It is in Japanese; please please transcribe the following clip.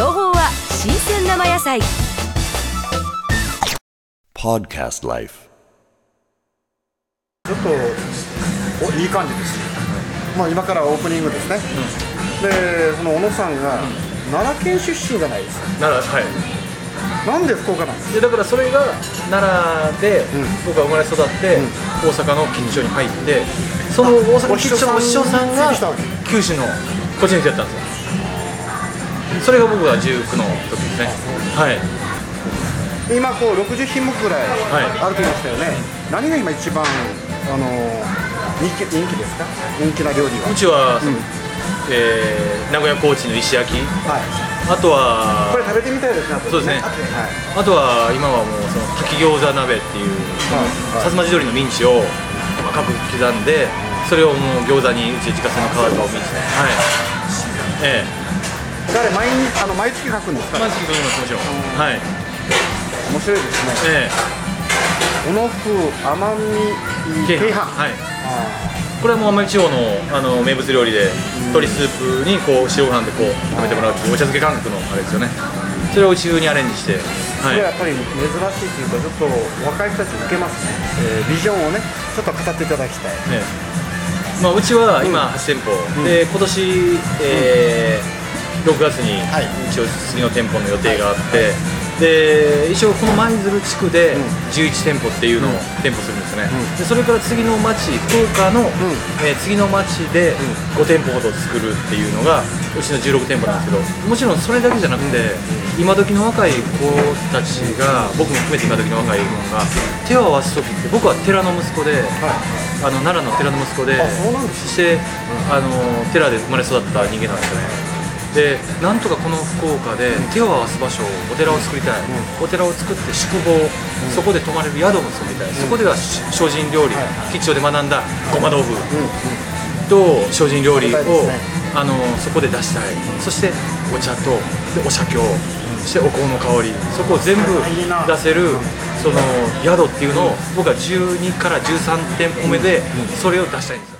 生野菜。Podcast Life. ちょっとおいい感じです、まあ、今からオープニングですね、でその小野さんが奈良県出身じゃないですか。ならはい。なんで福岡なんですか？でだからそれが奈良でうん。僕は生まれ育って、大阪の吉祥に入ってその大阪の吉祥のお師匠さんが九州のこっちに来てやったんですよそれが僕が19の時ですね。はい。今こう60品目ぐらいはい。あると言いましたよね、何が今一番あの人気人気ですか？人気な料理は。うちは、えー名古屋コーチの石焼き。はい。あとはこれ食べてみたいですね後そうですね。はい。あとは今はもうその炊き餃子鍋っていうはい。薩摩地鶏のミンチを細かく刻んでそれをもう餃子にうち自家製の皮とミンチで。はい。ええ誰毎日あの毎月書くんですか？まず聞きますもちろん。はい。面白いですね。え小野風甘みえ鶏飯はい。あこれはもう奄美地方のあの名物料理で鶏スープにこう塩ご飯でこう食べてもらうっていうお茶漬け感覚のあれですよね。それをうち風にアレンジしてはい。やっぱり珍しいというかちょっと若い人たちに受けますね、えービジョンをねちょっと語っていただきたい。ええ。まあ、うちは今8店舗、で今年、えー6月にはい。一応次の店舗の予定があって、で一応この舞鶴地区で11店舗っていうのを店舗するんですね、でそれから次の町福岡の、えー次の町で5店舗ほど作るっていうのがうちの16店舗なんですけどもちろんそれだけじゃなくて、今時の若い子たちが僕も含めて今時の若い子が手を合わす時って僕は寺の息子で、あの奈良の寺の息子でそしてあの寺で生まれ育った人間なんですよねでなんとかこの福岡で手を合わす場所をお寺を作りたい、お寺を作って宿坊、そこで泊まれる宿も作りたい、そこではし精進料理、吉祥で学んだごま豆腐と精進料理を、あのそこで出したい。そしてお茶とでお写経、そしてお香の香り。そこを全部出せるその宿っていうのを僕は12から13店舗目でそれを出したいんですよ